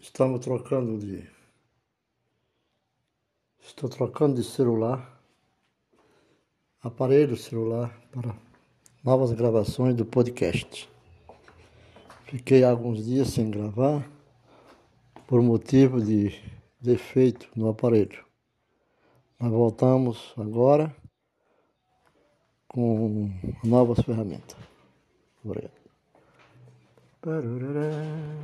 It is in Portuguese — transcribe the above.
Estamos trocando de. Estou trocando de celular, aparelho celular, para novas gravações do podcast. Fiquei alguns dias sem gravar por motivo de defeito no aparelho. Nós voltamos agora com novas ferramentas. Obrigado.